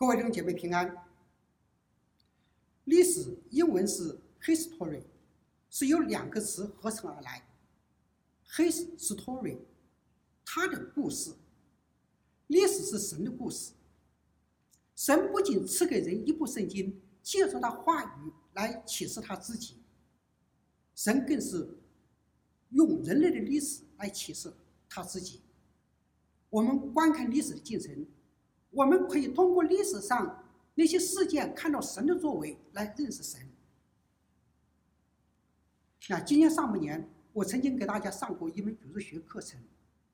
各位弟兄姐妹平安。历史英文是 history，是由两个词合成而来。his story，他的故事。历史是神的故事。神不仅赐给人一部圣经，借着他话语来启示他自己，神更是用人类的历史来启示他自己。我们观看历史的进程。我们可以通过历史上那些事件看到神的作为来认识神。那今年上半年，我曾经给大家上过一门主日学课程《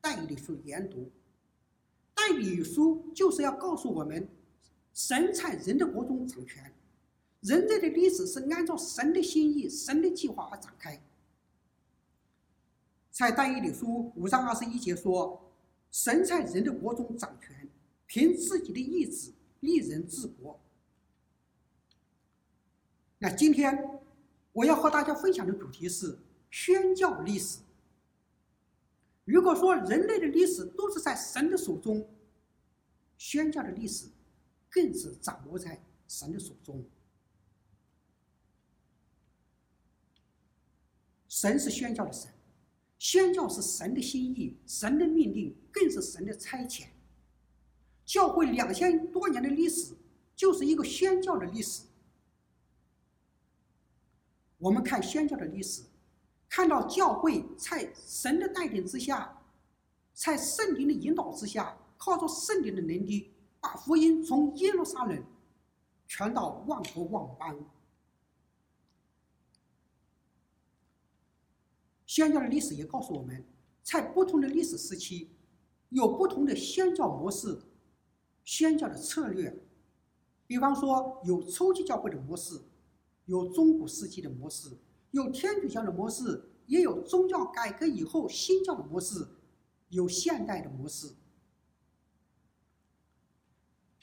代理书》研读。《代理书》就是要告诉我们，神在人的国中掌权，人类的历史是按照神的心意、神的计划而展开。在《但以理书》五章二十一节说：“神在人的国中掌权。”凭自己的意志立人治国。那今天我要和大家分享的主题是宣教历史。如果说人类的历史都是在神的手中，宣教的历史更是掌握在神的手中。神是宣教的神，宣教是神的心意，神的命令更是神的差遣。教会两千多年的历史，就是一个宣教的历史。我们看宣教的历史，看到教会在神的带领之下，在圣灵的引导之下，靠着圣灵的能力，把福音从耶路撒冷传到万国万邦。宣教的历史也告诉我们，在不同的历史时期，有不同的宣教模式。宣教的策略，比方说有初期教会的模式，有中古世纪的模式，有天主教的模式，也有宗教改革以后新教的模式，有现代的模式。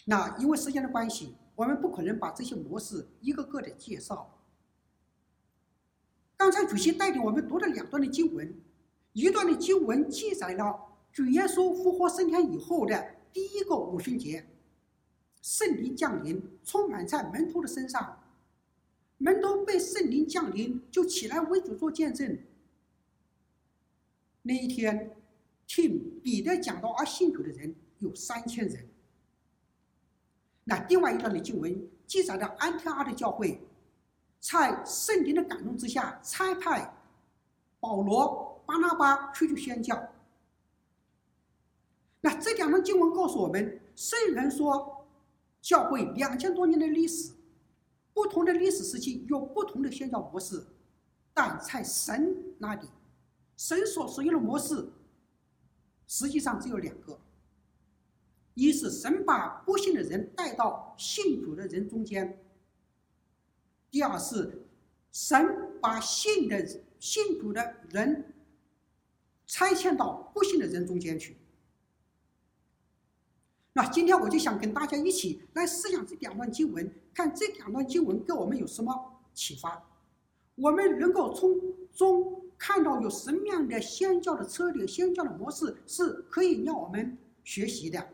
那因为时间的关系，我们不可能把这些模式一个个的介绍。刚才主席带领我们读了两段的经文，一段的经文记载了主耶稣复活升天以后的。第一个五旬节，圣灵降临，充满在门徒的身上，门徒被圣灵降临，就起来为主做见证。那一天，听彼得讲道而信主的人有三千人。那另外一段的经文记载的安提阿的教会，在圣灵的感动之下，差派保罗、巴拿巴出去宣教。那这两段经文告诉我们，虽然说教会两千多年的历史，不同的历史时期有不同的宣教模式，但在神那里，神所使用的模式实际上只有两个：一是神把不信的人带到信主的人中间；第二是神把信的信主的人拆迁到不信的人中间去。那今天我就想跟大家一起来思想这两段经文，看这两段经文给我们有什么启发，我们能够从中看到有什么样的宣教的策略、宣教的模式是可以让我们学习的，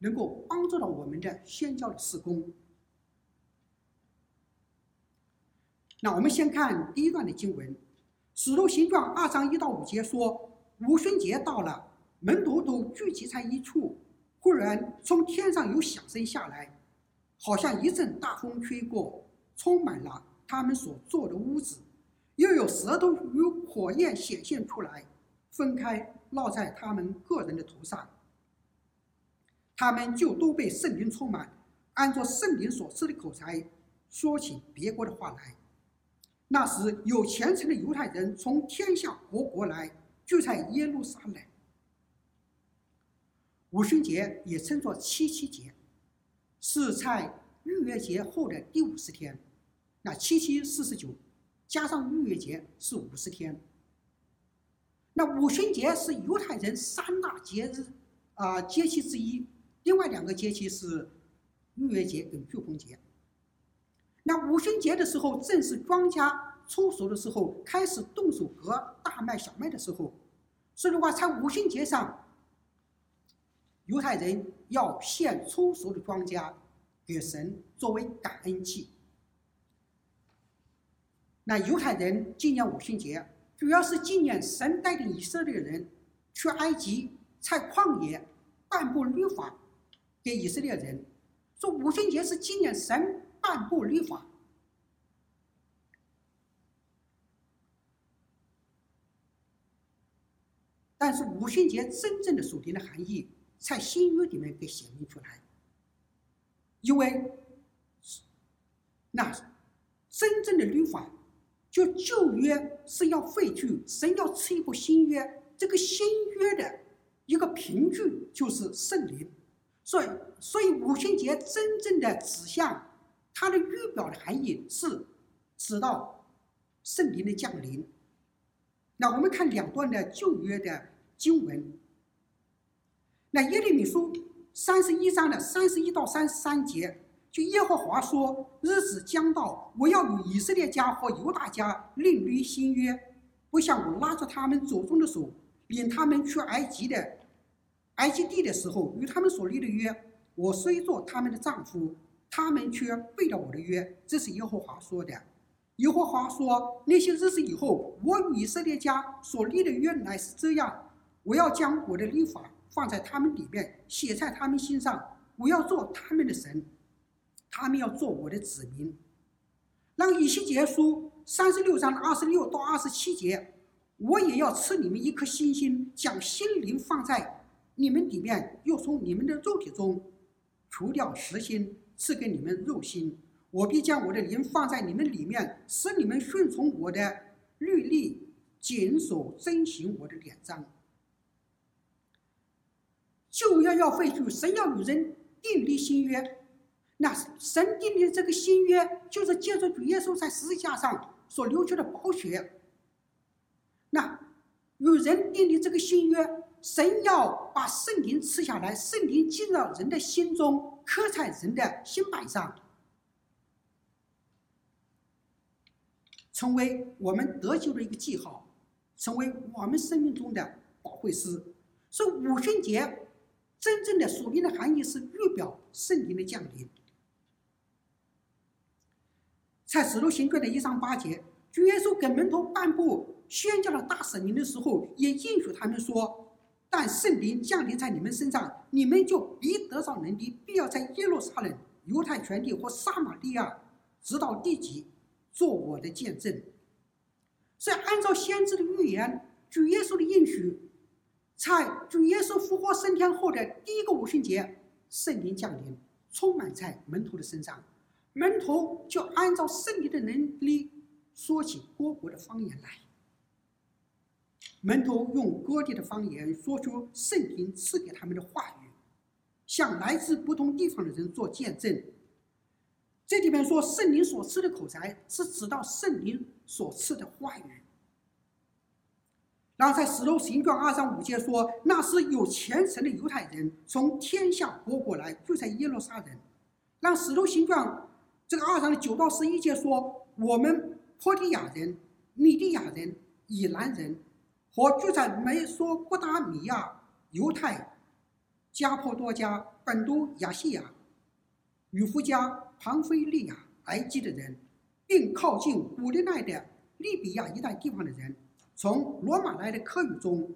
能够帮助到我们的宣教的施工。那我们先看第一段的经文，《使徒行传》二章一到五节说：五旬节到了，门徒都聚集在一处。忽然，从天上有响声下来，好像一阵大风吹过，充满了他们所坐的屋子，又有舌头与火焰显现出来，分开落在他们个人的头上。他们就都被圣灵充满，按照圣灵所赐的口才，说起别国的话来。那时，有虔诚的犹太人从天下各国来，聚在耶路撒冷。五旬节也称作七七节，是在逾越节后的第五十天。那七七四十九，加上逾越节是五十天。那五旬节是犹太人三大节日啊、节期之一，另外两个节期是逾越节跟住棚节。那五旬节的时候，正是庄稼出熟的时候，开始动手割大麦、小麦的时候。所以的话，在五旬节上。犹太人要献初熟的庄稼，给神作为感恩祭。那犹太人纪念五旬节，主要是纪念神带领以色列人去埃及，在旷野颁布律法给以色列人。说五旬节是纪念神颁布律法。但是五旬节真正的属灵的含义，在新约里面给显明出来。因为那真正的律法，就旧约是要废去，神要赐一部新约。这个新约的一个凭据就是圣灵，所以所以五旬节真正的指向，它的预表的含义是指到圣灵的降临。那我们看两段的旧约的经文。那耶利米书三十一章的三十一到三十三节，就耶和华说：“日子将到，我要与以色列家和犹大家另立新约，不像我拉着他们祖宗的手，领他们去埃及的埃及地的时候与他们所立的约。我虽做他们的丈夫，他们却背了我的约。”这是耶和华说的。耶和华说：“那些日子以后，我与以色列家所立的约乃是这样：我要将我的律法放在他们里面，写在他们心上。我要做他们的神，他们要做我的子民。”让以西结书三十六章二十六到二十七节：“我也要赐你们一颗新心，将心灵放在你们里面，又从你们的肉体中除掉实心，赐给你们肉心。”我必将我的灵放在你们里面，使你们顺从我的律例，谨守遵行我的典章。旧约要废除，神要与人订立新约。那神订立这个新约，就是借助主耶稣在十字架上所流出的宝血。那与人订立这个新约，神要把圣灵赐下来，圣灵进入人的心中，刻在人的心板上。成为我们得救的一个记号，成为我们生命中的保惠师。所以五旬节真正的属灵的含义是预表圣灵的降临。在使徒行传的一章八节，主耶稣给门徒颁布宣教的大使命的时候，也应许他们说：“但圣灵降临在你们身上，你们就必得着能力，必要在耶路撒冷、犹太全地和撒玛利亚，直到地极。”做我的见证，所以按照先知的预言，主耶稣的应许，在主耶稣复活升天后的第一个五旬节，圣灵降临，充满在门徒的身上，门徒就按照圣灵的能力说起各国的方言来。门徒用各地的方言说出圣灵赐给他们的话语，向来自不同地方的人做见证。这里面说圣灵所赐的口才，是指到圣灵所赐的话语。然后在使徒行传二章五节说，那是有虔诚的犹太人从天下各国来，就在耶路撒冷。让使徒行传这个二章的九到十一节说，我们波提亚人、米利亚人、以兰人和住在美索不达米亚、犹太、加坡多家、本都、亚细亚、与夫家。庞菲利亚、埃及的人，并靠近古利奈的利比亚一带地方的人，从罗马来的客语中，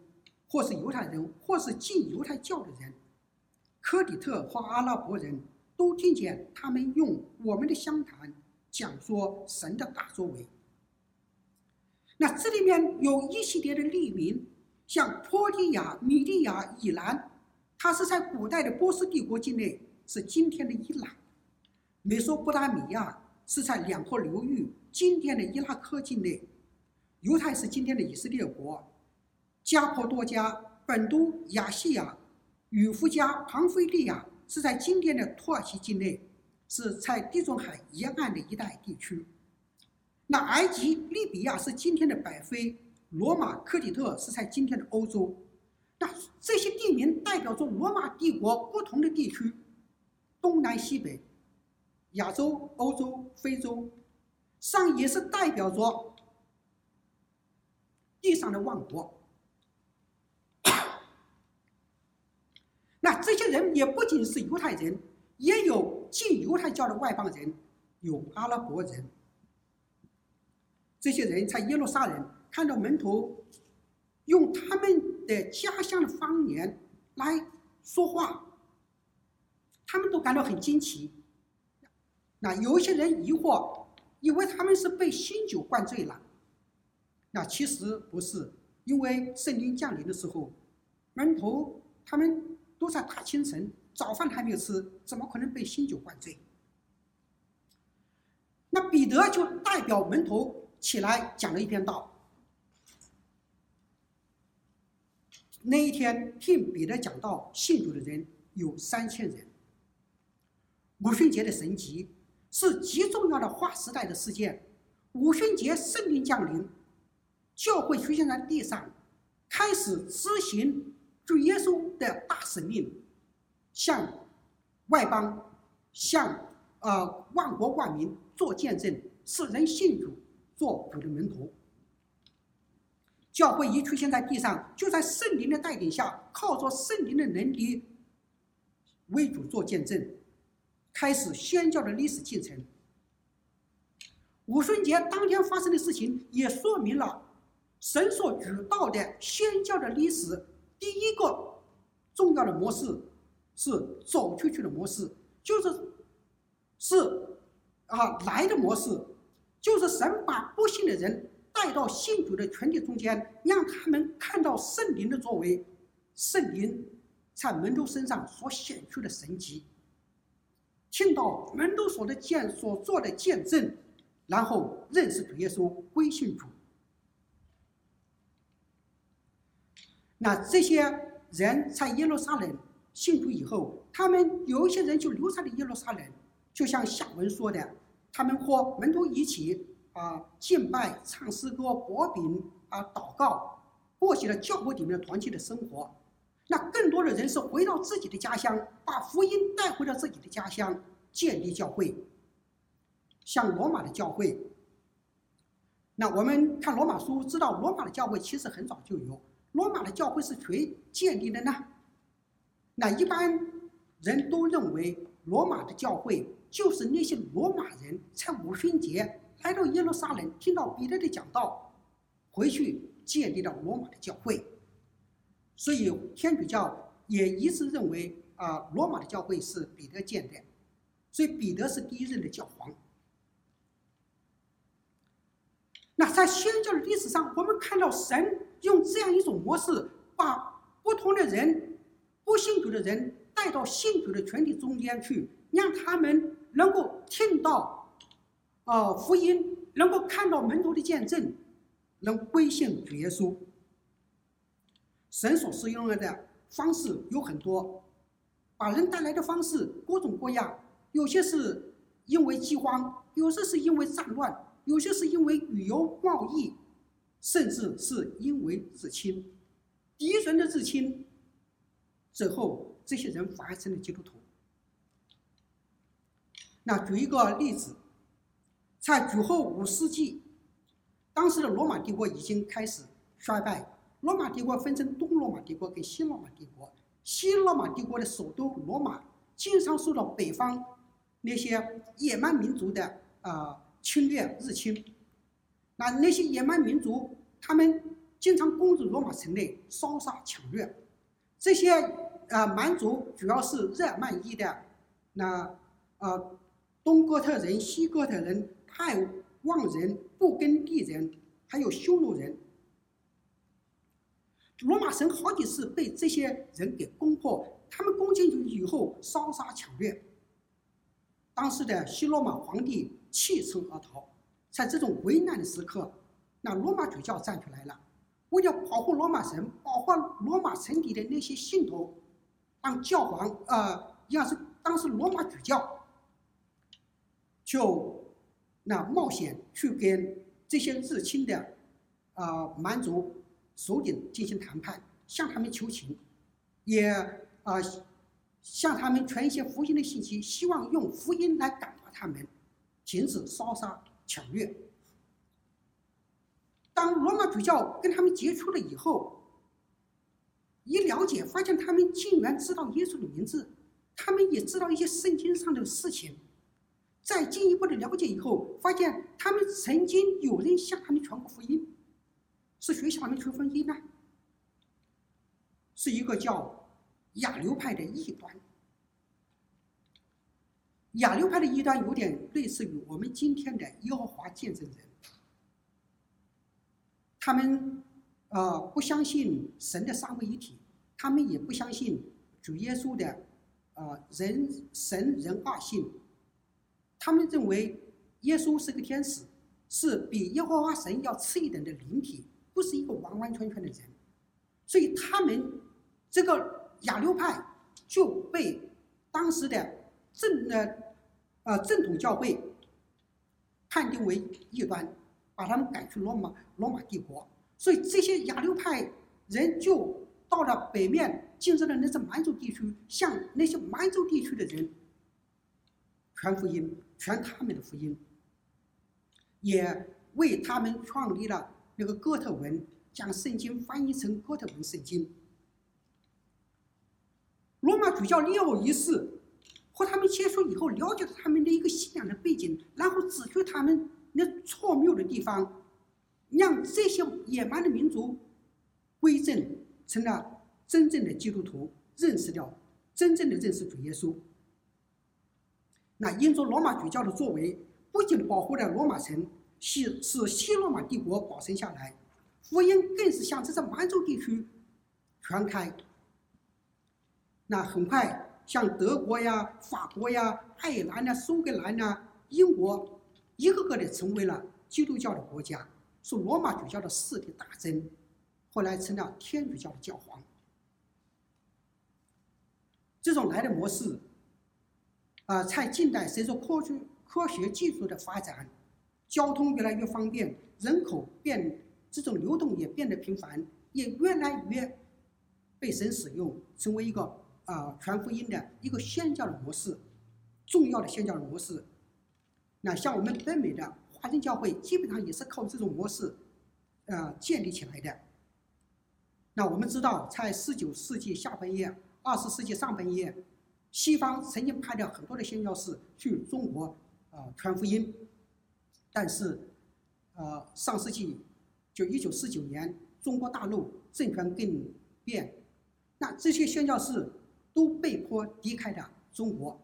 或是犹太人，或是信犹太教的人，克里特或阿拉伯人都听见他们用我们的乡谈讲说神的大作为。那这里面有一系列的地名，像波提亚、米利亚、以兰，它是在古代的波斯帝国境内，是今天的伊朗。美索不达米亚是在两河流域，今天的伊拉克境内；犹太是今天的以色列国；加坡多家、本都、亚细亚、与夫家、庞菲利亚是在今天的土耳其境内，是在地中海沿岸的一带地区。那埃及、利比亚是今天的北非，罗马、克里特是在今天的欧洲。那这些地名代表着罗马帝国不同的地区，东南西北。亚洲、欧洲、非洲，上也是代表着地上的万国。那这些人也不仅是犹太人，也有近犹太教的外邦人，有阿拉伯人。这些人在耶路撒冷看到门徒用他们的家乡的方言来说话，他们都感到很惊奇。那有一些人疑惑，以为他们是被新酒灌醉了。那其实不是，因为圣灵降临的时候，门徒他们都在大清晨，早饭还没有吃，怎么可能被新酒灌醉？那彼得就代表门徒。起来讲了一篇道。那一天听彼得讲道信主的人有三千人。五旬节的神迹是极重要的划时代的事件。五旬节圣灵降临，教会出现在地上，开始执行主耶稣的大使命，向外邦、向呃万国万民做见证，使人信主。做主的门徒，教会一出现在地上，就在圣灵的带领下，靠着圣灵的能力为主做见证，开始宣教的历史进程。五旬节当天发生的事情，也说明了神所主导的宣教的历史。第一个重要的模式是走出去的模式，就是是啊来的模式。就是神把不信的人带到信主的群体中间，让他们看到圣灵的作为，圣灵在门徒身上所显出的神迹，听到门徒所的见所做的见证，然后认识主耶稣，归信主。那这些人在耶路撒冷信主以后，他们有一些人就留在了耶路撒冷，就像下文说的。他们和门徒一起啊敬拜、唱诗歌、博饼啊祷告，过起了教会里面的团契的生活。那更多的人是回到自己的家乡，把福音带回到自己的家乡，建立教会。像罗马的教会，那我们看罗马书知道，罗马的教会其实很早就有。罗马的教会是谁建立的呢？那一般人都认为罗马的教会。就是那些罗马人在五旬节来到耶路撒冷，听到彼得的讲道，回去建立了罗马的教会。所以天主教也一直认为啊，罗马的教会是彼得建的，所以彼得是第一任的教皇。那在宣教的历史上，我们看到神用这样一种模式，把不同的人、不信主的人带到信主的群体中间去，让他们。能够听到，啊、福音，能够看到门徒的见证，能归信主耶稣。神所使用的方式有很多，把人带来的方式各种各样，有些是因为饥荒，有些是因为战乱，有些是因为旅游贸易，甚至是因为入侵，敌人的入侵，最后这些人反而成了基督徒。那举一个例子，在主后五世纪，当时的罗马帝国已经开始衰败。罗马帝国分成东罗马帝国跟西罗马帝国。西罗马帝国的首都罗马经常受到北方那些野蛮民族的啊、呃、侵略日侵。那那些野蛮民族，他们经常攻入罗马城内，烧杀抢掠。这些啊蛮族主要是日耳曼裔的，那。呃东哥特人、西哥特人、泰望人、布根地人，还有匈奴人，罗马城好几次被这些人给攻破。他们攻进去以后，烧杀抢掠。当时的西罗马皇帝弃城而逃。在这种危难的时刻，那罗马主教站出来了，为了保护罗马城，保护罗马城里的那些信徒，当教皇呃，要是当时罗马主教。就那冒险去跟这些入侵的啊蛮族首领进行谈判，向他们求情，也啊向他们传一些福音的信息，希望用福音来感化他们，停止烧杀抢掠。当罗马主教跟他们接触了以后，一了解发现他们竟然知道耶稣的名字，他们也知道一些圣经上的事情。再进一步的了解以后，发现他们曾经有人向他们传过福音，是谁向他们传福音呢？是一个叫亚流派的异端。亚流派的异端有点类似于我们今天的耶和华见证人，他们呃不相信神的三位一体，他们也不相信主耶稣的呃人神人二性，他们认为耶稣是个天使，是比耶和华神要次一等的灵体，不是一个完完全全的人，所以他们这个亚流派就被当时的正呃。呃，正统教会判定为异端，把他们赶去罗马罗马帝国，所以这些亚流派人就到了北面，进入了那些满洲地区，向那些满洲地区的人传福音，传他们的福音，也为他们创立了那个哥特文，将圣经翻译成哥特文圣经。罗马主教利奥一世。和他们接触以后，了解了他们的一个信仰的背景，然后指出他们那错谬的地方，让这些野蛮的民族归正，成了真正的基督徒，认识了真正的认识主耶稣。那因着罗马主教的作为，不仅保护了罗马城，使使西罗马帝国保存下来，福音更是向这些满洲地区传开。那很快。像德国呀、法国呀、爱尔兰呀、苏格兰呐、英国，一个个的成为了基督教的国家，是罗马主教的势力大增，后来成了天主教的教皇。这种来的模式，啊，在近代随着科学科学技术的发展，交通越来越方便，人口变这种流动也变得频繁，也越来越被神使用，成为一个。啊，传福音的一个宣教的模式，重要的宣教的模式。那像我们北美的华人教会，基本上也是靠这种模式，呃，建立起来的。那我们知道，在十九世纪下半叶、二十世纪上半叶，西方曾经派了很多的宣教士去中国啊传福音，但是，呃，上世纪就一九四九年，中国大陆政权更变，那这些宣教士。都被迫离开了中国。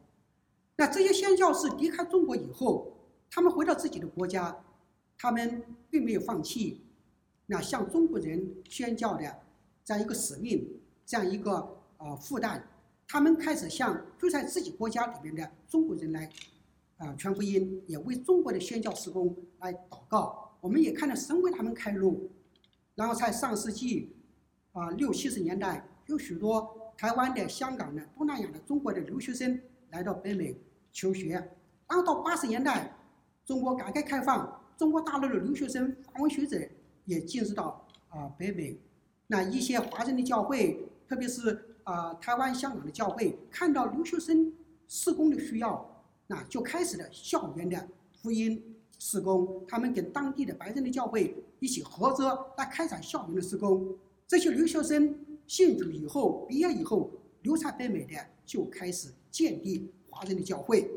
那这些宣教士离开中国以后，他们回到自己的国家，他们并没有放弃那向中国人宣教的这样一个使命，这样一个呃负担。他们开始向住在自己国家里面的中国人来啊、传福音，也为中国的宣教事工来祷告。我们也看到神为他们开路。然后在上世纪啊、六七十年代，有许多。台湾的、香港的、东南亚的、中国的留学生来到北美求学，然后到八十年代，中国改革开放，中国大陆的留学生、华文学者也进入到啊北美，那一些华人的教会，特别是啊台湾、香港的教会，看到留学生施工的需要，那就开始了校园的福音施工，他们跟当地的白人的教会一起合作来开展校园的施工，这些留学生。信主以后，毕业以后留在北美的就开始建立华人的教会，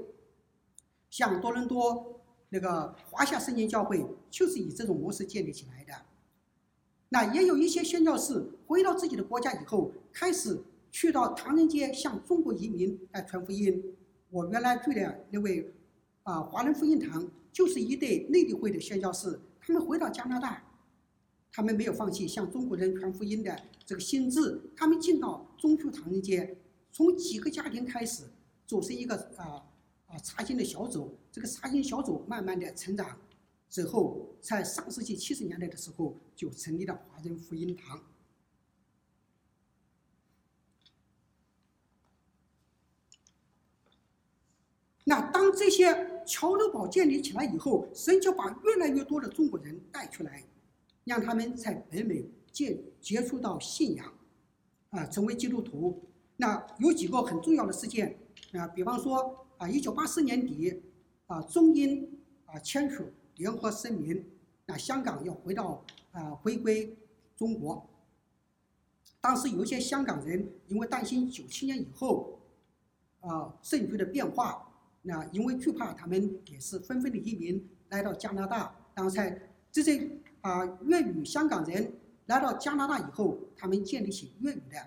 像多伦多那个华夏圣经教会就是以这种模式建立起来的。那也有一些宣教士回到自己的国家以后，开始去到唐人街向中国移民来传福音。我原来住的那位啊华人福音堂，就是一对内地会的宣教士，他们回到加拿大。他们没有放弃向中国人传福音的这个心智，他们进到中区唐人街，从几个家庭开始，组成一个啊啊查经的小组，这个查经小组慢慢的成长，之后在上世纪七十年代的时候就成立了华人福音堂。那当这些桥头堡建立起来以后，神就把越来越多的中国人带出来。让他们在北美接接触到信仰，啊，成为基督徒。那有几个很重要的事件，啊，比方说啊，一九八四年底，啊，中英啊签署联合声明，那香港要回到啊回归中国。当时有一些香港人因为担心九七年以后，啊，政局的变化，那因为惧怕他们也是纷纷的移民来到加拿大，然后在这些啊粤语香港人来到加拿大以后，他们建立起粤语的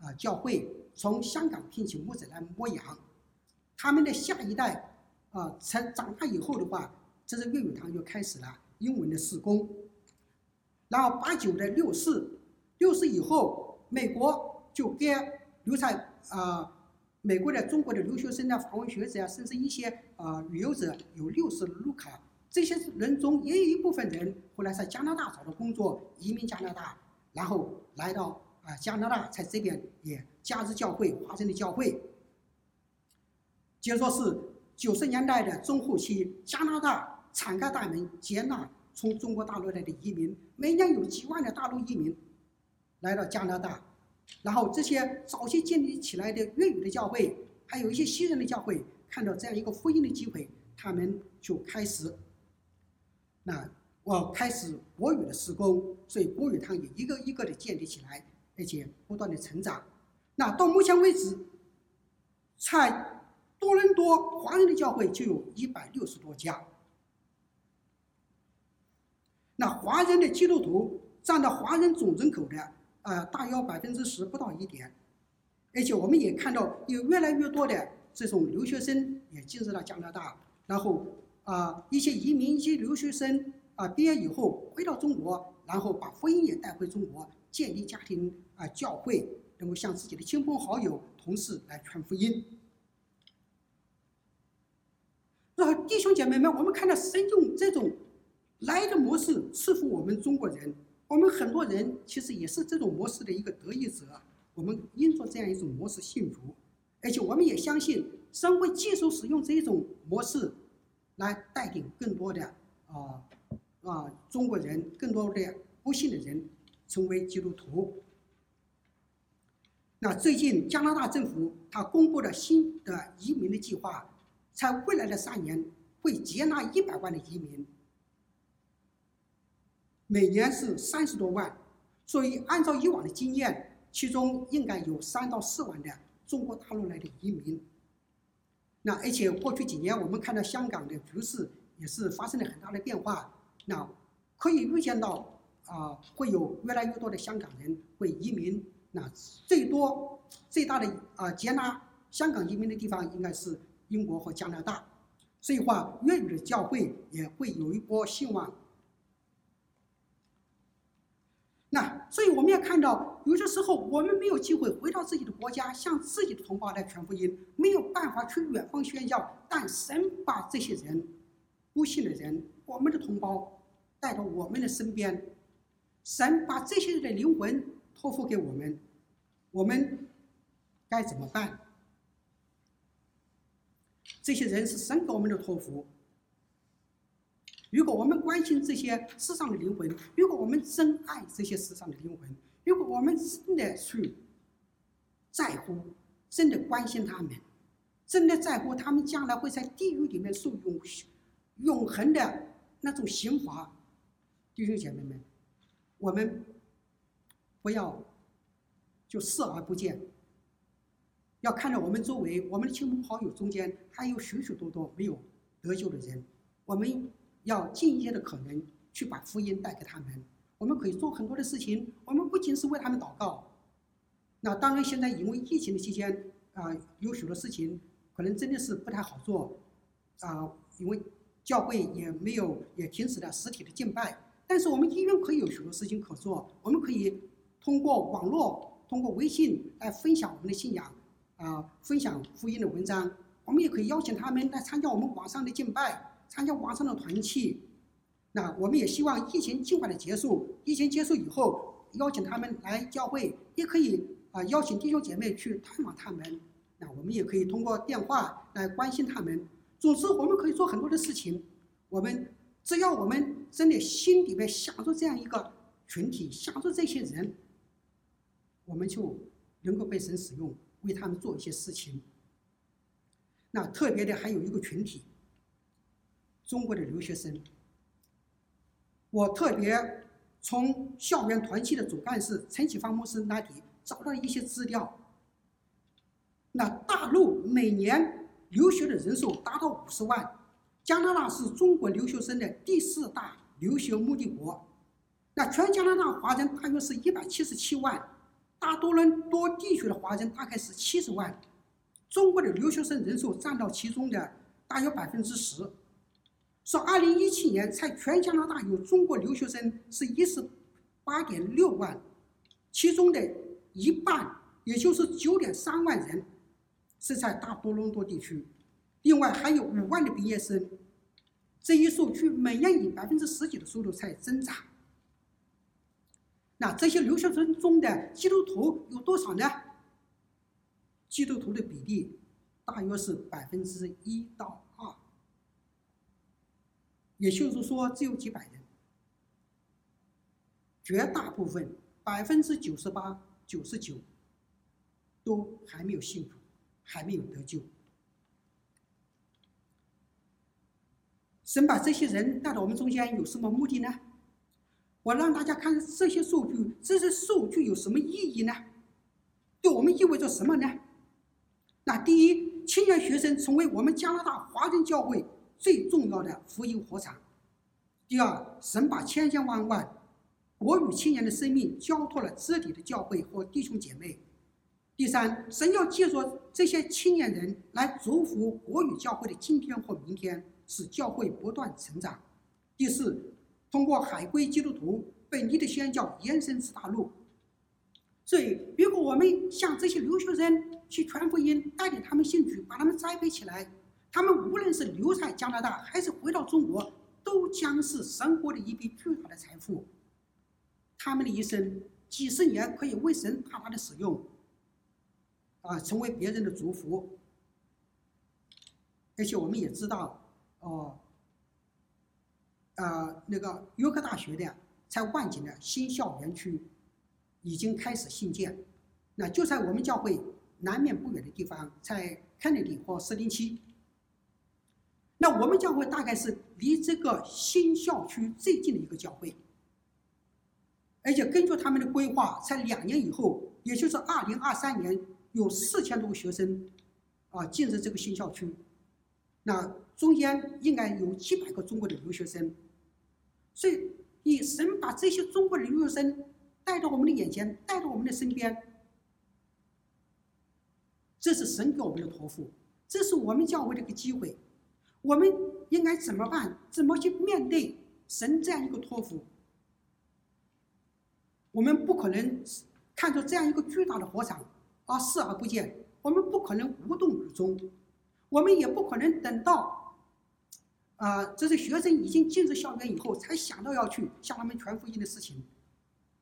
啊教会，从香港聘请牧者来牧羊，他们的下一代啊成长大以后的话，这是粤语堂就开始了英文的施工，然后八九的六四，六四以后，美国就给留在啊。美国的、中国的留学生啊、访问学者啊，甚至一些啊、呃、旅游者有六十绿卡，这些人中也有一部分人后来在加拿大找到工作，移民加拿大，然后来到啊、加拿大，在这边也加入教会，华人的教会。就说是九十年代的中后期，加拿大敞开大门接纳从中国大陆来的移民，每年有几万的大陆移民来到加拿大。然后这些早期建立起来的粤语的教会，还有一些西人的教会，看到这样一个福音的机会，他们就开始，那我开始国语的施工，所以国语堂也一个一个的建立起来，而且不断的成长。那到目前为止，在多伦多华人的教会就有一百六十多家。那华人的基督徒占到华人总人口的。呃，大约百分之十不到一点，而且我们也看到有越来越多的这种留学生也进入了加拿大，然后啊、一些移民、一些留学生啊、毕业以后回到中国，然后把福音也带回中国，建立家庭啊、教会，能够向自己的亲朋好友、同事来传福音。那弟兄姐妹们，我们看到神用这种来的模式赐福我们中国人。我们很多人其实也是这种模式的一个得益者，我们因着这样一种模式幸福，而且我们也相信神会继续使用这一种模式，来带领更多的啊啊中国人，更多的不信的人成为基督徒。那最近加拿大政府他公布了新的移民的计划，在未来的三年会接纳一百万的移民。每年是三十多万，所以按照以往的经验，其中应该有三到四万的中国大陆来的移民。那而且过去几年，我们看到香港的局势也是发生了很大的变化。那可以预见到啊，会有越来越多的香港人会移民。那最多最大的啊接纳香港移民的地方应该是英国和加拿大。所以话，粤语的教会也会有一波兴旺。那所以我们要看到，有些时候我们没有机会回到自己的国家，向自己的同胞来传福音，没有办法去远方宣教。但神把这些人，不信的人，我们的同胞带到我们的身边，神把这些人的灵魂托付给我们，我们该怎么办？这些人是神给我们的托付。如果我们关心这些世上的灵魂，如果我们真爱这些世上的灵魂，如果我们真的去在乎，真的关心他们，真的在乎他们将来会在地狱里面受永永恒的那种刑罚，弟兄姐妹们，我们不要就视而不见，要看到我们周围，我们的亲朋好友中间还有许许多多没有得救的人，我们。要尽一切的可能去把福音带给他们。我们可以做很多的事情。我们不仅是为他们祷告。那当然，现在因为疫情的期间啊，有许多事情可能真的是不太好做啊，因为教会也没有也停止了实体的敬拜。但是我们依然可以有许多事情可做。我们可以通过网络，通过微信来分享我们的信仰啊，分享福音的文章。我们也可以邀请他们来参加我们网上的敬拜。参加网上的团契，那我们也希望疫情尽快的结束。疫情结束以后，邀请他们来教会，也可以啊邀请弟兄姐妹去探访他们。那我们也可以通过电话来关心他们。总之，我们可以做很多的事情。我们只要我们真的心里面想着这样一个群体，想着这些人，我们就能够被神使用，为他们做一些事情。那特别的还有一个群体。中国的留学生，我特别从校园团契的总干事陈启芳牧师那里找到一些资料。那大陆每年留学的人数达到五十万。加拿大是中国留学生的第四大留学目的国。那全加拿大华人大约是一百七十七万，大多伦多地区的华人大概是七十万，中国的留学生人数占到其中的大约百分之十。说二零一七年在全加拿大有中国留学生是一十八点六万，其中的一半，也就是九点三万人，是在大多伦多地区，另外还有五万的毕业生，这一数据每年以百分之十几的速度在增长。那这些留学生中的基督徒有多少呢？基督徒的比例大约是百分之一到，也就是说只有几百人。绝大部分百分之九十八、九十九都还没有信主，还没有得救。神把这些人带到我们中间有什么目的呢？我让大家看这些数据，这些数据有什么意义呢？对我们意味着什么呢？那第一，青年学生成为我们加拿大华人教会最重要的福音火场；第二，神把千千万万国语青年的生命交托了这里的教会和弟兄姐妹；第三，神要借助这些青年人来祝福国语教会的今天和明天，使教会不断成长；第四。通过海归基督徒本地的宣教延伸至大陆，所以如果我们向这些留学生去传福音，带领他们信主，把他们栽培起来，他们无论是留在加拿大还是回到中国，都将是生活的一笔巨大的财富。他们的一生几十年可以为神大大的使用，啊，成为别人的祝福。而且我们也知道，哦。呃，那个约克大学的在万景的新校园区已经开始兴建，那就在我们教会南面不远的地方，在肯尼迪或斯林区。那我们教会大概是离这个新校区最近的一个教会，而且根据他们的规划，在两年以后，也就是二零二三年，有四千多个学生啊进入这个新校区，那中间应该有几百个中国的留学生。所以，以神把这些中国的留学生带到我们的眼前，带到我们的身边，这是神给我们的托付，这是我们教会的一个机会。我们应该怎么办？怎么去面对神这样一个托付？我们不可能看着这样一个巨大的火场而视而不见，我们不可能无动于衷，我们也不可能等到。啊、呃，这是学生已经进入校园以后才想到要去向他们传福音的事情。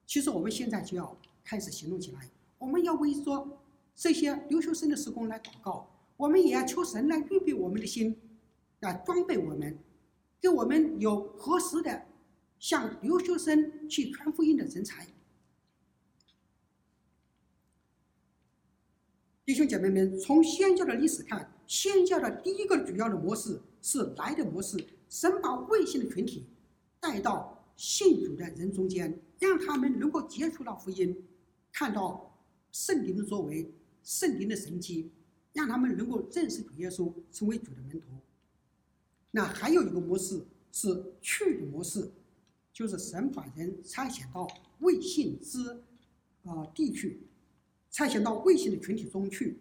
其实我们现在就要开始行动起来，我们要为说这些留学生的时工来祷告，我们也要求神来预备我们的心，来装备我们，给我们有合适的向留学生去传福音的人才。弟兄姐妹们，从宣教的历史看，宣教的第一个主要的模式。是来的模式，神把未信的群体带到信主的人中间，让他们能够接触到福音，看到圣灵的作为、圣灵的神迹，让他们能够认识主耶稣，成为主的门徒。那还有一个模式是去的模式，就是神把人差遣到未信之啊、地区，差遣到未信的群体中去。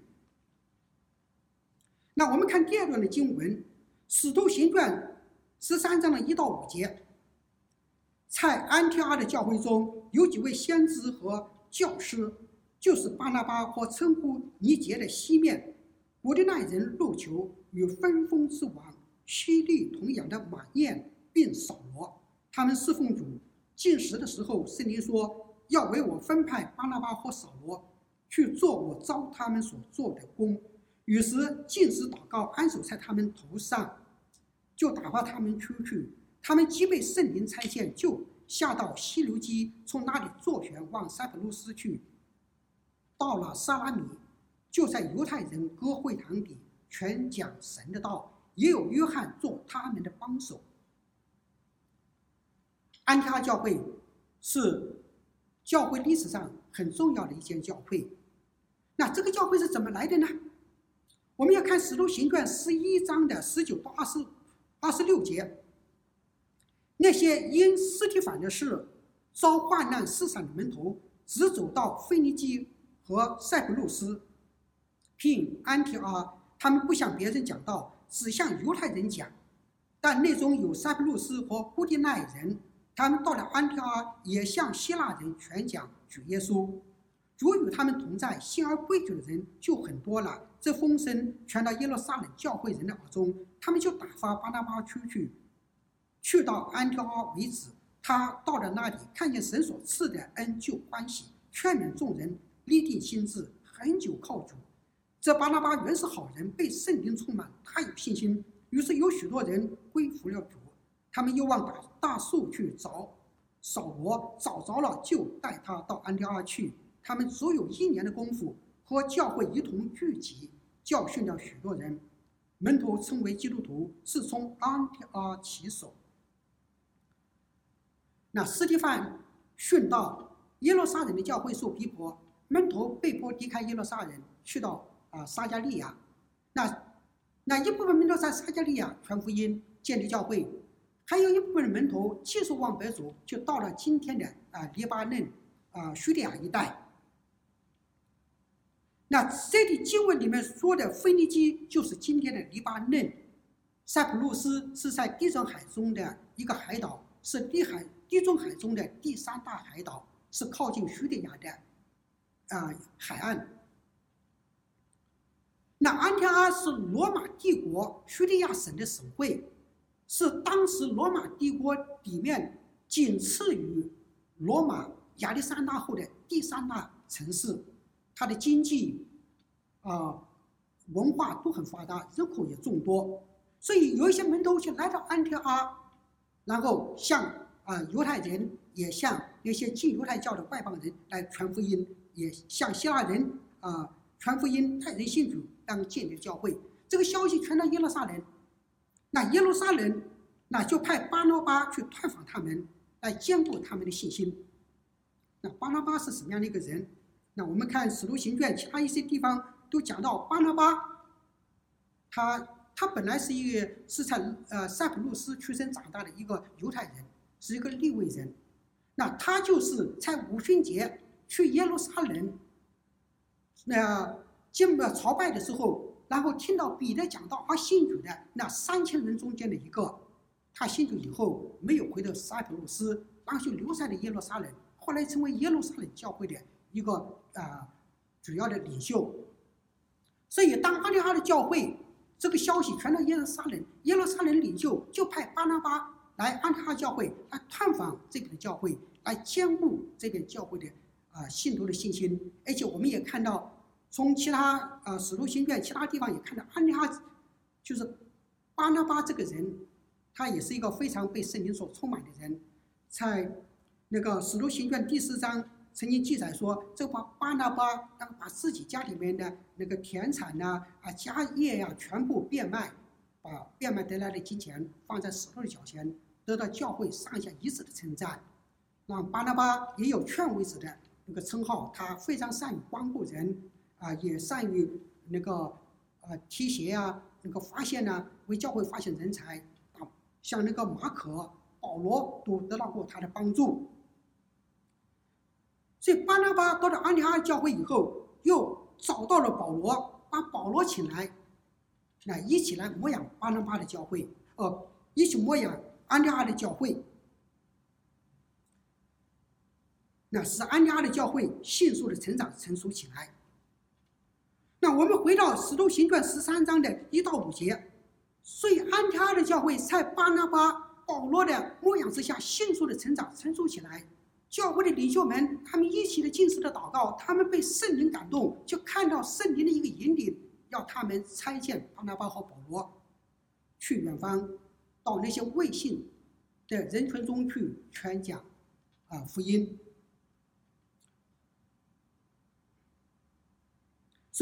那我们看第二段的经文。使徒行传十三章的一到五节，在安提阿的教会中有几位先知和教师，就是巴拿巴和称呼尼杰的西面，古利奈人路求与分封之王希律同养的马念，并扫罗，他们侍奉主。进食的时候，圣灵说要为我分派巴拿巴和扫罗去做我召他们所做的工。于是进食祷告，安守在他们头上。就打发他们出去，他们既被圣灵差遣，就下到西流基，从那里坐船往塞浦路斯去。到了撒拉米，就在犹太人歌会堂里全讲神的道，也有约翰做他们的帮手。安提阿教会是教会历史上很重要的一间教会。那这个教会是怎么来的呢？我们要看《使徒行传》十一章的十九到二十二十六节，那些因司提反的事遭患难世上的门徒，直走到腓尼基和塞浦路斯，聘安提阿。他们不向别人讲道，只向犹太人讲。但内中有塞浦路斯和古迪奈人，他们到了安提阿，也向希腊人传讲主耶稣。主与他们同在，信而归主的人就很多了。这风声传到耶路撒冷教会人的耳中，他们就打发巴拿巴出去，去到安提阿为止。他到了那里，看见神所赐的恩，就欢喜，劝勉众人，立定心志，恒久靠主。这巴拿巴原是好人，被圣灵充满，他有信心。于是有许多人归服了主。他们又往大大树去找扫罗，找着了，就带他到安提阿去。他们足有一年的功夫，和教会一同聚集，教训了许多人。门徒称为基督徒，是从安提阿起手。那斯提反殉道，耶路撒冷的教会受逼迫，门徒被迫离开耶路撒冷，去到啊撒迦利亚。那那一部分门徒在撒迦利亚传福音，建立教会，还有一部分门徒继续往北走，就到了今天的啊黎巴嫩啊叙利亚一带。那这里经文里面说的腓尼基就是今天的黎巴嫩，塞浦路斯是在地中海中的一个海岛，是地海地中海中的第三大海岛，是靠近叙利亚的啊、海岸。那安提阿是罗马帝国叙利亚省的省会，是当时罗马帝国里面仅次于罗马亚历山大后的第三大城市。它的经济，啊、文化都很发达，人口也众多，所以有一些门徒就来到安提阿，然后向啊、犹太人，也向那些进犹太教的外邦人来传福音，也向希腊人啊、传福音，派人信主，当建立教会。这个消息传到耶路撒冷，那耶路撒冷那就派巴拿巴去探访他们，来坚固他们的信心。那巴拿巴是什么样的一个人？那我们看《使徒行传》，其他一些地方都讲到巴拿巴，他他本来是一个是在呃塞浦路斯出生长大的一个犹太人，是一个利未人。那他就是在五旬节去耶路撒冷，那敬拜朝拜的时候，然后听到彼得讲道而信主的那三千人中间的一个。他信主以后没有回到塞浦路斯，然后就留在了耶路撒冷，后来成为耶路撒冷教会的一个。啊、主要的领袖。所以，当安提阿的教会这个消息传到耶路撒冷，耶路撒冷领袖就派巴拿巴来安提哈教会来探访这边教会，来坚固这边教会的啊、信徒的信心。而且，我们也看到，从其他啊、呃、使徒行传其他地方也看到安利哈，就是巴拿巴这个人，他也是一个非常被圣灵所充满的人，在那个使徒行传第四章。曾经记载说，这把巴拿巴当把自己家里面的那个田产呐、啊、家业呀、全部变卖，把变卖得来的金钱放在使徒的脚前，得到教会上下一致的称赞。让巴拿巴也有劝慰者的那个称号，他非常善于帮助人，啊，也善于那个呃提携啊，那个发现呢、为教会发现人才，啊，像那个马可、保罗都得到过他的帮助。所以巴拿巴到了安提阿教会以后，又找到了保罗，把保罗请来，那一起来牧养巴拿巴的教会，呃，一起牧养安提阿的教会，那使安提阿的教会迅速的成长成熟起来。那我们回到使徒行传十三章的一到五节，所以安提阿的教会在巴拿巴、保罗的牧养之下，迅速的成长成熟起来。教会的领袖们，他们一起的进食的祷告，他们被圣灵感动，就看到圣灵的一个引领，要他们差遣巴拿巴和保罗去远方，到那些未信的人群中去传讲啊福音。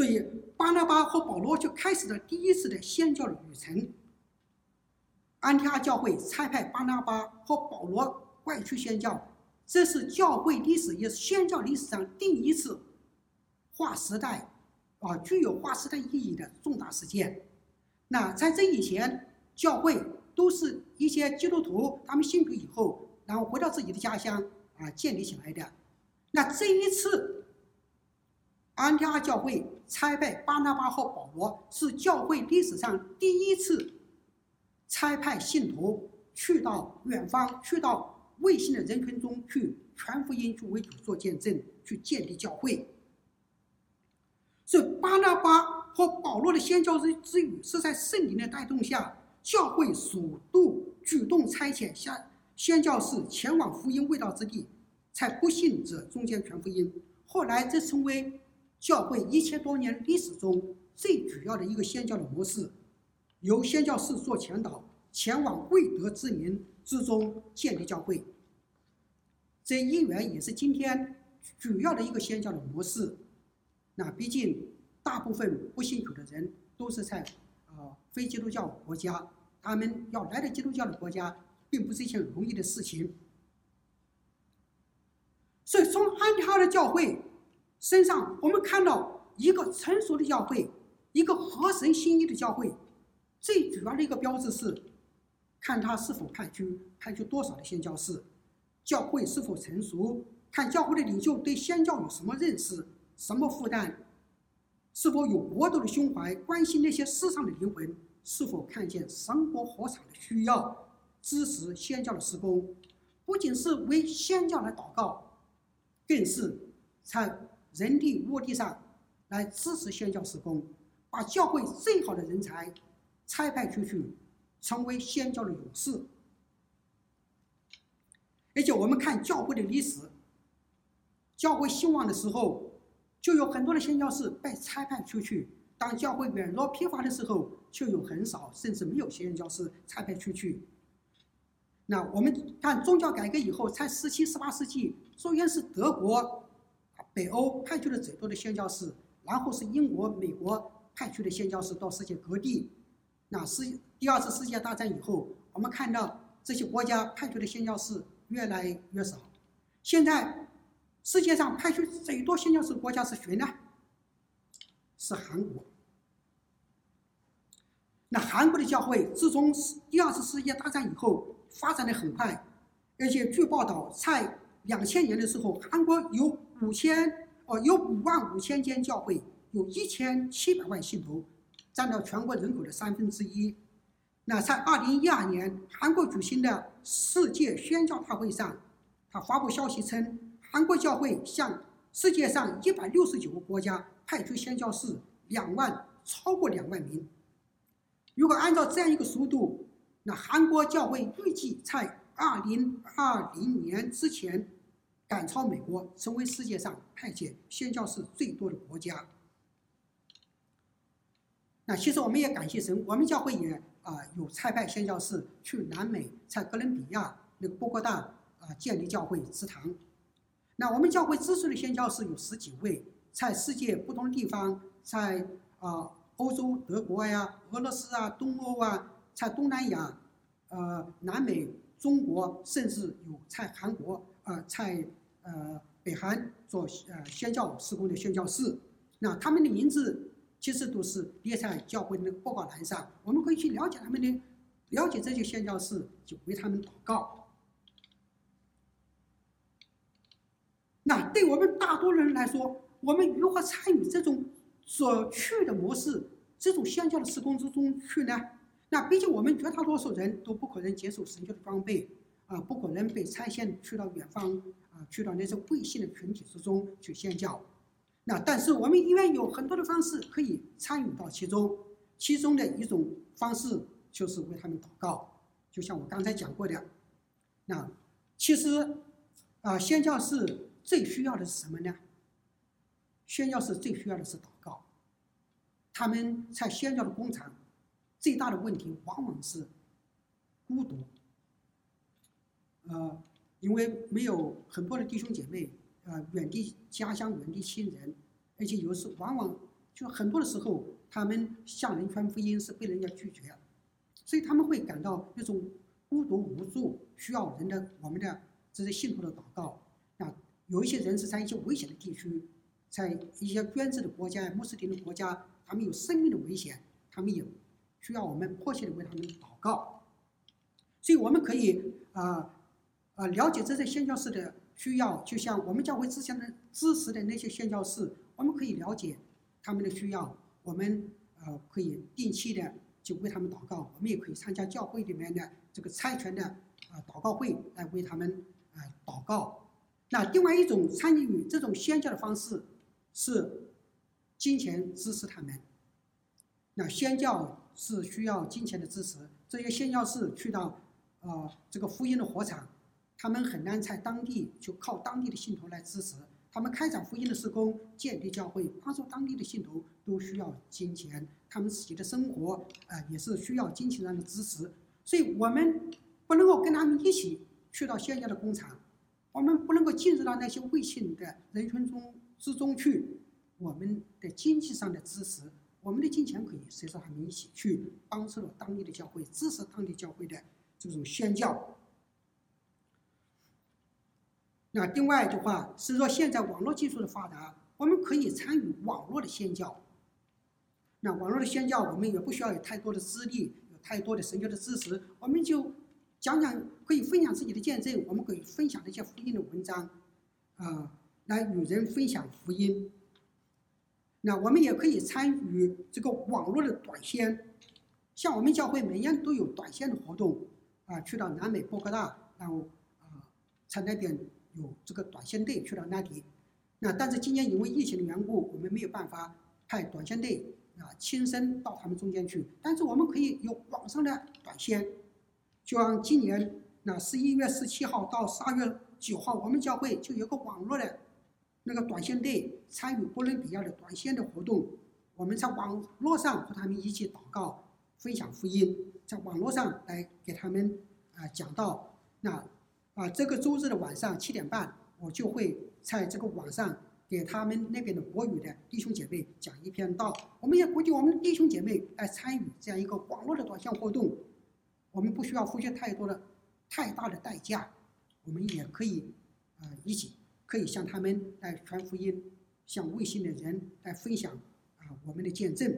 所以巴拿巴和保罗就开始了第一次的宣教的旅程。安提阿教会差派巴拿巴和保罗外出宣教。这是教会历史，也是宣教历史上第一次划时代啊具有划时代意义的重大事件。那在这以前，教会都是一些基督徒他们信主以后，然后回到自己的家乡啊建立起来的。那这一次，安提阿教会差派巴拿巴和保罗，是教会历史上第一次差派信徒去到远方，去到未信的人群中去传福音，去为主做见证，去建立教会。所以巴拿巴和保罗的宣教之之语是在圣灵的带动下，教会首度主动差遣下宣教士前往福音未到之地。在不信者中间传福音，后来这成为教会一千多年历史中最主要的一个宣教的模式，由宣教士做前导，前往未得之民之中建立教会。这因缘也是今天主要的一个宣教的模式。那毕竟大部分不信主的人都是在呃非基督教国家，他们要来到基督教的国家，并不是一件容易的事情。所以，从安提阿的教会身上，我们看到一个成熟的教会，一个合神心意的教会。最主要的一个标志是，看他是否派去，派去多少的宣教士，教会是否成熟，看教会的领袖对宣教有什么认识，什么负担，是否有国度的胸怀，关心那些世上的灵魂，是否看见生活火场的需要，支持宣教的施工，不仅是为宣教来祷告。更是在人力物力上来支持宣教施工，把教会最好的人才差派出去，成为宣教的勇士。而且我们看教会的历史，教会兴旺的时候，就有很多的宣教士被差派出去；当教会软弱疲乏的时候，就有很少甚至没有宣教士差派出去。那我们看宗教改革以后，在十七、十八世纪，首先是德国、北欧派去了最多的宣教士，然后是英国、美国派去的宣教士到世界各地。那是第二次世界大战以后，我们看到这些国家派去的宣教士越来越少。现在世界上派去最多宣教士国家是谁呢？是韩国。那韩国的教会自从第二次世界大战以后，发展的很快，而且据报道，在两千年的时候，韩国有五千哦，有五万五千间教会，有一千七百万信徒，占到全国人口的三分之一。那在二零一二年，韩国举行的世界宣教大会上，他发布消息称，韩国教会向世界上一百六十九个国家派出宣教士两万，超过两万名。如果按照这样一个速度，那韩国教会预计在二零二零年之前赶超美国，成为世界上派遣宣教士最多的国家。那其实我们也感谢神，我们教会也啊、有差派宣教士去南美，在哥伦比亚那个波哥大啊、建立教会祠堂。那我们教会支持的宣教士有十几位，在世界不同的地方，在啊、欧洲、德国呀、俄罗斯啊、东欧啊。在东南亚、呃南美、中国，甚至有在韩国、呃在呃北韩做呃宣教事工的宣教士，那他们的名字其实都是列在教会的那个报告栏上，我们可以去了解他们的，了解这些宣教士，就为他们祷告。那对我们大多人来说，我们如何参与这种所去的模式，这种宣教的施工之中去呢？那毕竟我们绝大多数人都不可能接受神教的装备，啊，不可能被差遣去到远方，去到那些未信的群体之中去宣教。那但是我们依然有很多的方式可以参与到其中，其中的一种方式就是为他们祷告。就像我刚才讲过的，那其实啊，宣教是最需要的是什么呢？宣教是最需要的是祷告。他们在宣教的工厂。最大的问题往往是孤独，呃，因为没有很多的弟兄姐妹，呃，远离家乡，远离亲人，而且有时往往就很多的时候，他们向人传福音是被人家拒绝，所以他们会感到一种孤独无助，需要人的我们的这些信徒的祷告。那有一些人是在一些危险的地区，在一些专制的国家、穆斯林的国家，他们有生命的危险，他们也需要我们迫切的为他们祷告。所以我们可以啊、呃呃、了解这些宣教士的需要，就像我们教会之前的支持的那些宣教士，我们可以了解他们的需要，我们呃可以定期的就为他们祷告，我们也可以参加教会里面的这个差传的啊、呃、祷告会来为他们啊、呃、祷告。那另外一种参与这种宣教的方式是金钱支持他们。那宣教是需要金钱的支持，这些宣教士去到呃这个福音的火场。他们很难在当地就靠当地的信徒来支持，他们开展福音的施工、建立教会、帮助当地的信徒都需要金钱，他们自己的生活啊、呃、也是需要金钱上的支持，所以我们不能够跟他们一起去到宣教的工厂，我们不能够进入到那些未信的人群中之中去，我们的经济上的支持，我们的金钱可以随着他们一起去帮助当地的教会，支持当地教会的这种宣教。那另外的话是说，现在网络技术的发达，我们可以参与网络的宣教。那网络的宣教，我们也不需要有太多的资历，有太多的神学的知识，我们就讲讲，可以分享自己的见证，我们可以分享一些福音的文章，啊、来与人分享福音。那我们也可以参与这个网络的短宣，像我们教会每年都有短宣的活动，啊、去到南美波哥大，然后啊，参加点。有这个短线队去到那里，那但是今年因为疫情的缘故，我们没有办法派短线队啊亲身到他们中间去。但是我们可以有网上的短线，就像今年那十一月十七号到十二月九号，我们教会就有个网络的那个短线队参与哥伦比亚的短线的活动。我们在网络上和他们一起祷告、分享福音，在网络上来给他们啊讲道那。啊，这个周日的晚上七点半，我就会在这个网上给他们那边的国语的弟兄姐妹讲一篇道。我们也鼓励我们的弟兄姐妹来参与这样一个网络的短线活动。我们不需要付出太多的、太大的代价，我们也可以啊、一起可以向他们来传福音，向未信的人来分享啊我们的见证。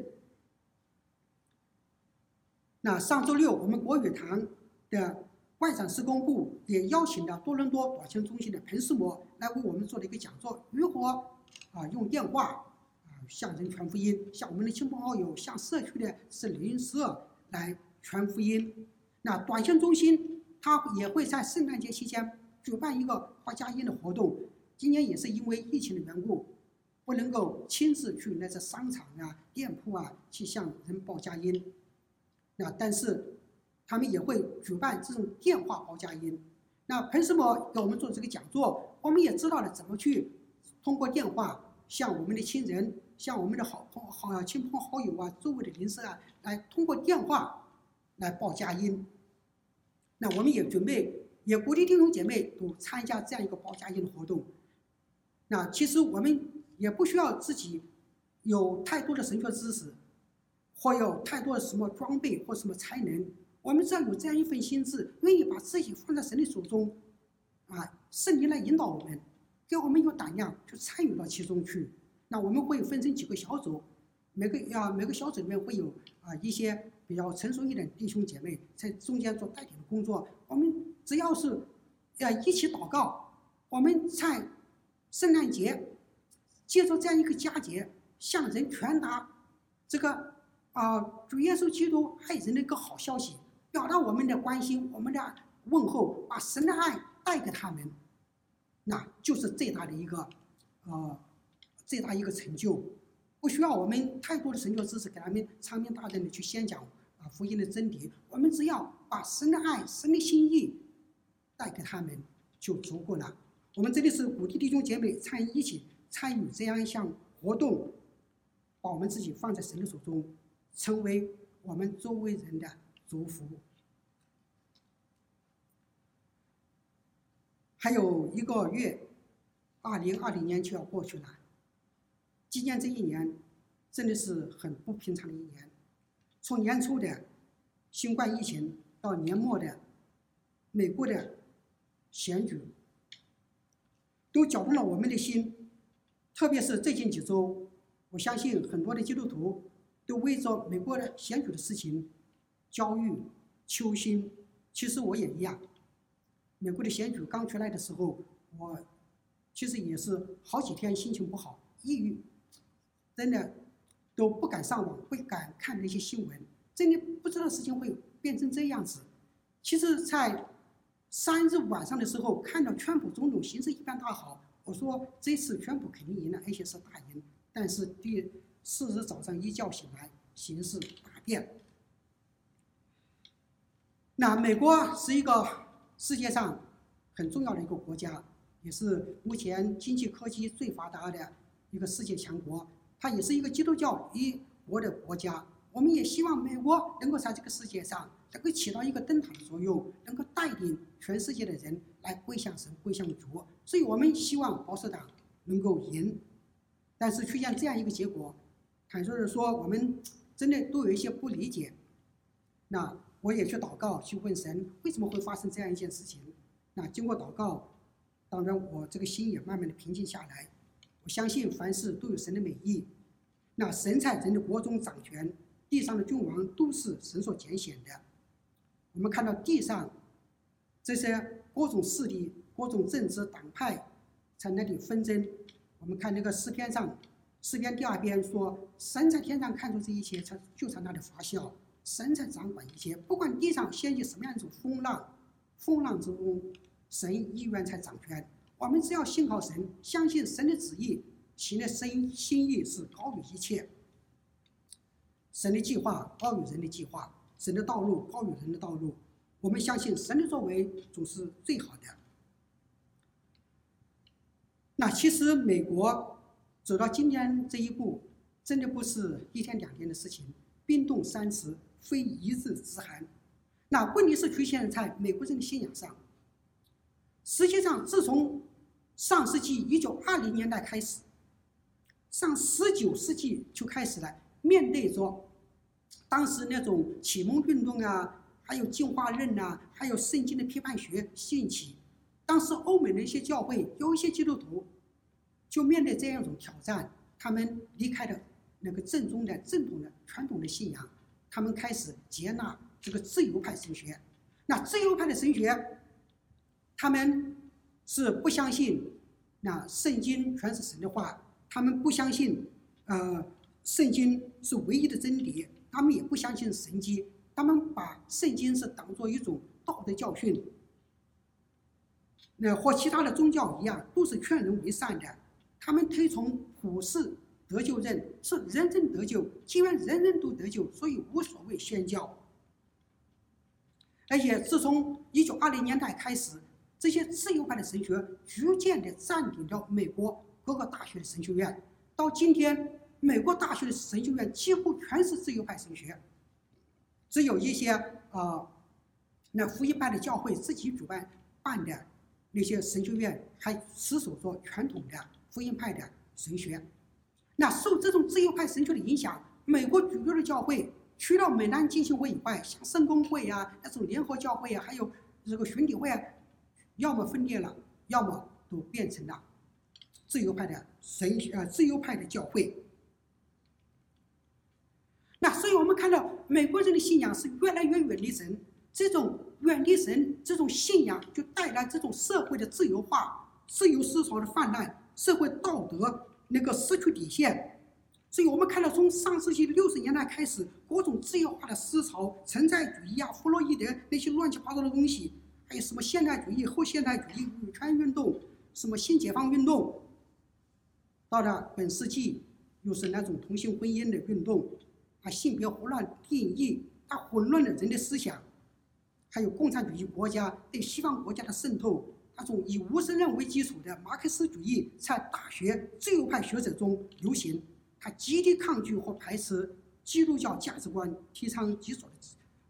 那上周六我们国语堂的。外长事工部也邀请了多伦多短信中心的彭世模来为我们做了一个讲座，如何啊用电话啊向人传福音，向我们的亲朋好友，向社区的是邻舍来传福音。那短信中心他也会在圣诞节期间举办一个报佳音的活动。今年也是因为疫情的缘故，不能够亲自去那些商场啊、店铺啊去向人报佳音。那但是。他们也会举办这种电话报佳音。那彭什么给我们做这个讲座，我们也知道了怎么去通过电话向我们的亲人、向我们的好朋好亲朋好友啊、周围的邻舍啊，来通过电话来报佳音。那我们也准备，也鼓励弟兄姐妹都参加这样一个报佳音的活动。那其实我们也不需要自己有太多的神学知识，或有太多的什么装备或什么才能。我们只要有这样一份心志，愿意把自己放在神的手中，啊，圣灵来引导我们，给我们有胆量去参与到其中去。那我们会分成几个小组，每个啊每个小组里面会有啊一些比较成熟一点的弟兄姐妹在中间做带领的工作。我们只要是要一起祷告，我们在圣诞节借着这样一个佳节，向人传达这个啊主耶稣基督爱人的一个好消息。表达我们的关心，我们的问候，把神的爱带给他们，那就是最大的一个，呃，最大一个成就。不需要我们太多的神学知识给他们长篇大论的去宣讲啊福音的真理，我们只要把神的爱、神的心意带给他们就足够了。我们这里是鼓励弟兄姐妹参与一起参与这样一项活动，把我们自己放在神的手中，成为我们周围人的。祝福。还有一个月，二零二零年就要过去了。今年这一年真的是很不平常的一年。从年初的新冠疫情到年末的美国的选举，都搅动了我们的心。特别是最近几周，我相信很多的基督徒都为着美国的选举的事情焦虑、揪心。其实我也一样。美国的选举刚出来的时候，我其实也是好几天心情不好、抑郁，真的都不敢上网，不敢看那些新闻，真的不知道事情会变成这样子。其实，在三日晚上的时候，看到川普总统形势一片大好，我说这次川普肯定赢了，而且是大赢。但是第四日早上一觉醒来，形势大变。那美国是一个世界上很重要的一个国家，也是目前经济科技最发达的一个世界强国。它也是一个基督教一国的国家。我们也希望美国能够在这个世界上能够起到一个灯塔的作用，能够带领全世界的人来归向神、归向主。所以我们希望保守党能够赢。但是出现这样一个结果，坦率的说，我们真的都有一些不理解。那。我也去祷告，去问神为什么会发生这样一件事情。那经过祷告，当然我这个心也慢慢的平静下来。我相信凡事都有神的美意。那神在人的国中掌权，地上的君王都是神所拣选的。我们看到地上这些各种势力、各种政治党派在那里纷争。我们看那个诗篇上，诗篇第二篇说：“神在天上看出这一切，才就在那里发笑。”神在掌管一切，不管地上掀起什么样一种风浪，风浪之中，神依然在掌权。我们只要信靠神，相信神的旨意，行的神心意是高于一切。神的计划高于人的计划，神的道路高于人的道路。我们相信神的作为总是最好的。那其实美国走到今天这一步，真的不是一天两天的事情，冰冻三尺。非一日之寒，那问题是出现在美国人的信仰上。实际上，自从上世纪一九二零年代开始，上十九世纪就开始了，面对着当时那种启蒙运动啊，还有进化论啊，还有圣经的批判学兴起，当时欧美的一些教会有一些基督徒就面对这样一种挑战，他们离开了那个正宗的、正统的、传统的信仰。他们开始接纳这个自由派神学，那自由派的神学，他们是不相信那圣经全是神的话，他们不相信呃圣经是唯一的真理，他们也不相信神迹，他们把圣经是当做一种道德教训，那和其他的宗教一样，都是劝人为善的，他们推崇普世。得救人是人人得救，既然人人都得救，所以无所谓宣教。而且自从一九二零年代开始，这些自由派的神学逐渐的占领了美国各个大学的神学院。到今天，美国大学的神学院几乎全是自由派神学，只有一些啊、呃，那福音派的教会自己主办办的那些神学院，还持守着传统的福音派的神学。那受这种自由派神学的影响，美国主流的教会，除了美南浸信会以外，像圣公会啊、那种联合教会啊，还有这个巡礼会啊，要么分裂了，要么都变成了自由派的神呃自由派的教会。那所以我们看到美国人的信仰是越来越远离神，这种远离神这种信仰就带来这种社会的自由化、自由思潮的泛滥、社会道德。那个失去底线，所以我们看到从上世纪六十年代开始，各种自由化的思潮，存在主义啊、弗洛伊德那些乱七八糟的东西，还有什么现代主义、后现代主义、女权运动、什么新解放运动，到了本世纪，又是那种同性婚姻的运动，啊，性别胡乱定义，它混乱了人的思想，还有共产主义国家对西方国家的渗透。那种以无神论为基础的马克思主义在大学自由派学者中流行，他极力抗拒和排斥基督教价值观，提倡极左的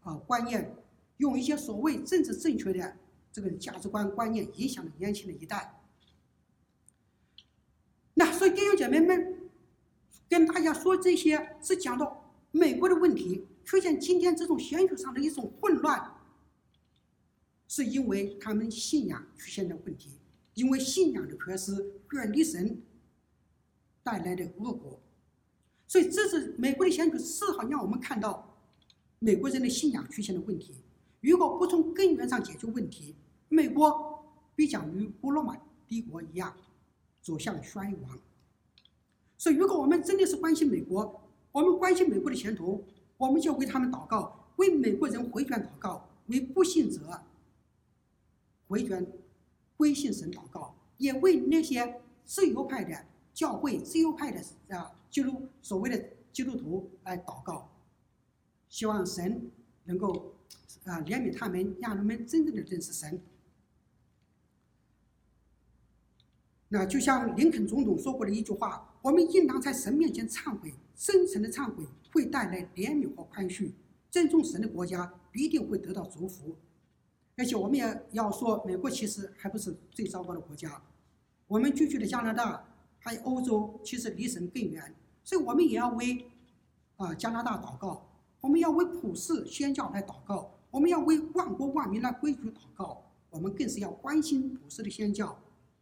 啊观念，用一些所谓政治正确的这个价值观观念影响了年轻的一代。那所以弟兄姐妹们跟大家说这些，是讲到美国的问题出现今天这种选举上的一种混乱。是因为他们信仰出现了问题，因为信仰的缺失，远离神，带来的恶果。所以，这是美国的选举，丝毫让我们看到美国人的信仰出现了问题。如果不从根源上解决问题，美国必将与古罗马帝国一样走向衰亡。所以，如果我们真的是关心美国，我们关心美国的前途，我们就为他们祷告，为美国人回转祷告，为不信者回转归信神祷告，也为那些自由派的教会、自由派的啊基督所谓的基督徒来祷告，希望神能够啊怜悯他们，让他们真正的认识神。那就像林肯总统说过的一句话。我们应当在神面前忏悔，真诚的忏悔会带来怜悯和宽恕。尊重神的国家必定会得到祝福。而且我们也要说，美国其实还不是最糟糕的国家。我们居住的加拿大还有欧洲，其实离神更远。所以我们也要为啊加拿大祷告，我们要为普世宣教来祷告，我们要为万国万民来归主祷告。我们更是要关心普世的宣教。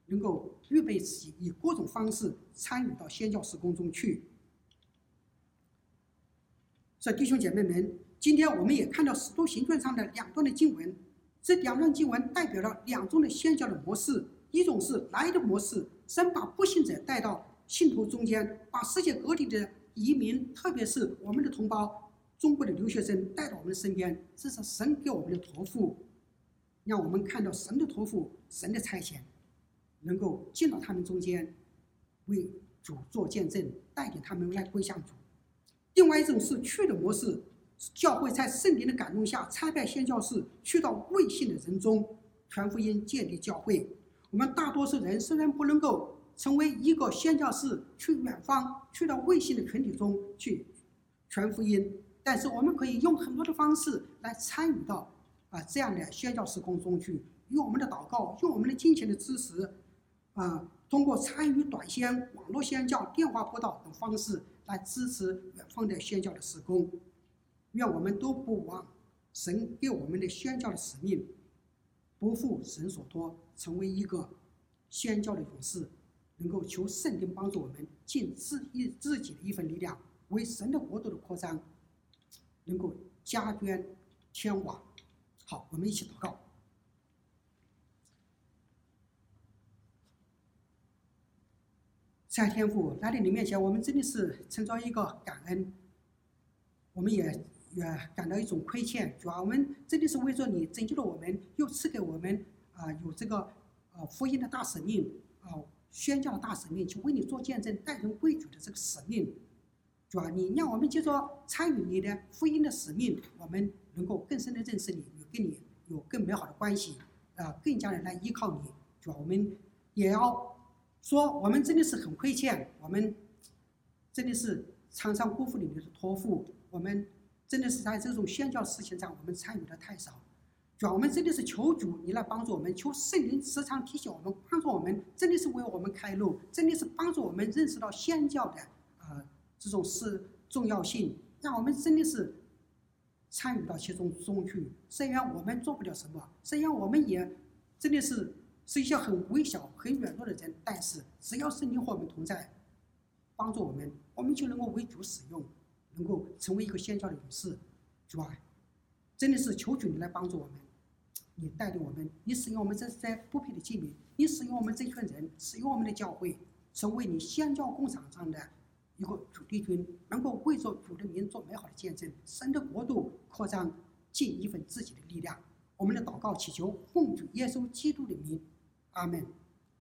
能够预备自己，以各种方式参与到宣教事工中去。所以弟兄姐妹们，今天我们也看到《使徒行传》上的两段的经文，这两段经文代表了两种的宣教的模式：一种是来的模式，神把不信者带到信徒中间，把世界各地的移民，特别是我们的同胞、中国的留学生带到我们身边，这是神给我们的托付，让我们看到神的托付、神的差遣。能够进到他们中间，为主做见证，带领他们来归向主。另外一种是去的模式，教会在圣灵的感动下差派宣教士去到未信的人中传福音、建立教会。我们大多数人虽然不能够成为一个宣教士，去远方去到未信的群体中去传福音，但是我们可以用很多的方式来参与到啊这样的宣教事工中去，用我们的祷告，用我们的金钱的支持。啊，通过参与短宣、网络宣教、电话播道等方式来支持远方的宣教的施工。愿我们都不忘神给我们的宣教的使命，不负神所托，成为一个宣教的勇士，能够求圣灵帮助我们尽自一自己的一份力量，为神的国度的扩张，能够加捐添瓦。好，我们一起祷告。在天父来到你面前，我们真的是存着一个感恩，我们也也感到一种亏欠。主啊，我们真的是为着你拯救了我们，又赐给我们啊有这个呃福音的大使命啊宣教的大使命，去为你做见证、带人归主的这个使命。主啊，你让我们接着参与你的福音的使命，我们能够更深的认识你，有跟你有更美好的关系啊，更加的来依靠你。主啊，我们也要。说我们真的是很亏欠，我们真的是常常辜负你的托付，我们真的是在这种宣教事情上，我们参与的太少。主要我们真的是求主你来帮助我们，求圣灵时常提醒我们，帮助我们，真的是为我们开路，真的是帮助我们认识到宣教的呃这种是重要性，让我们真的是参与到其中中去。虽然我们做不了什么，虽然我们也真的是。是一些很微小、很软弱的人，但是只要圣灵和我们同在，帮助我们，我们就能够为主使用，能够成为一个宣教的勇士，是吧，真的是求主你来帮助我们，你带领我们，你使用我们这些不配的器皿，你使用我们这群人，使用我们的教会，成为你宣教工厂上的一个主力军，能够为着主的名做美好的见证，神的国度扩张，尽一份自己的力量。我们的祷告祈求奉主耶稣基督的名。阿门